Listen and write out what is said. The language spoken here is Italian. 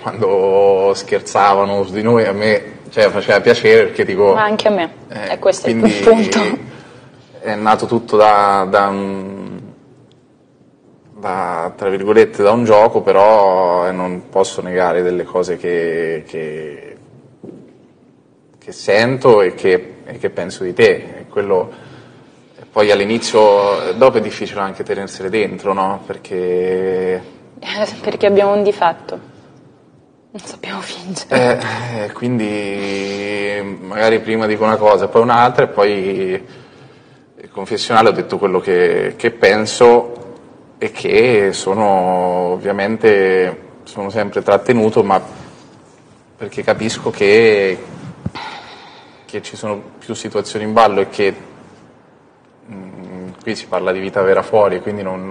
quando scherzavano su di noi a me cioè, faceva piacere perché dico... Ma anche a me, eh, e questo è il punto. È nato tutto da, da un- da, tra virgolette, da un gioco, però eh, non posso negare delle cose che, che- che sento e che, e che penso di te. Quello, poi all'inizio, dopo è difficile anche tenersele dentro, no? Perché Perché abbiamo un difetto. Non sappiamo fingere. Eh, eh, quindi magari prima dico una cosa, poi un'altra e poi il confessionale ho detto quello che, che penso e che sono ovviamente sono sempre trattenuto, ma perché capisco che, che ci sono più situazioni in ballo e che mm, qui si parla di vita vera fuori, quindi non,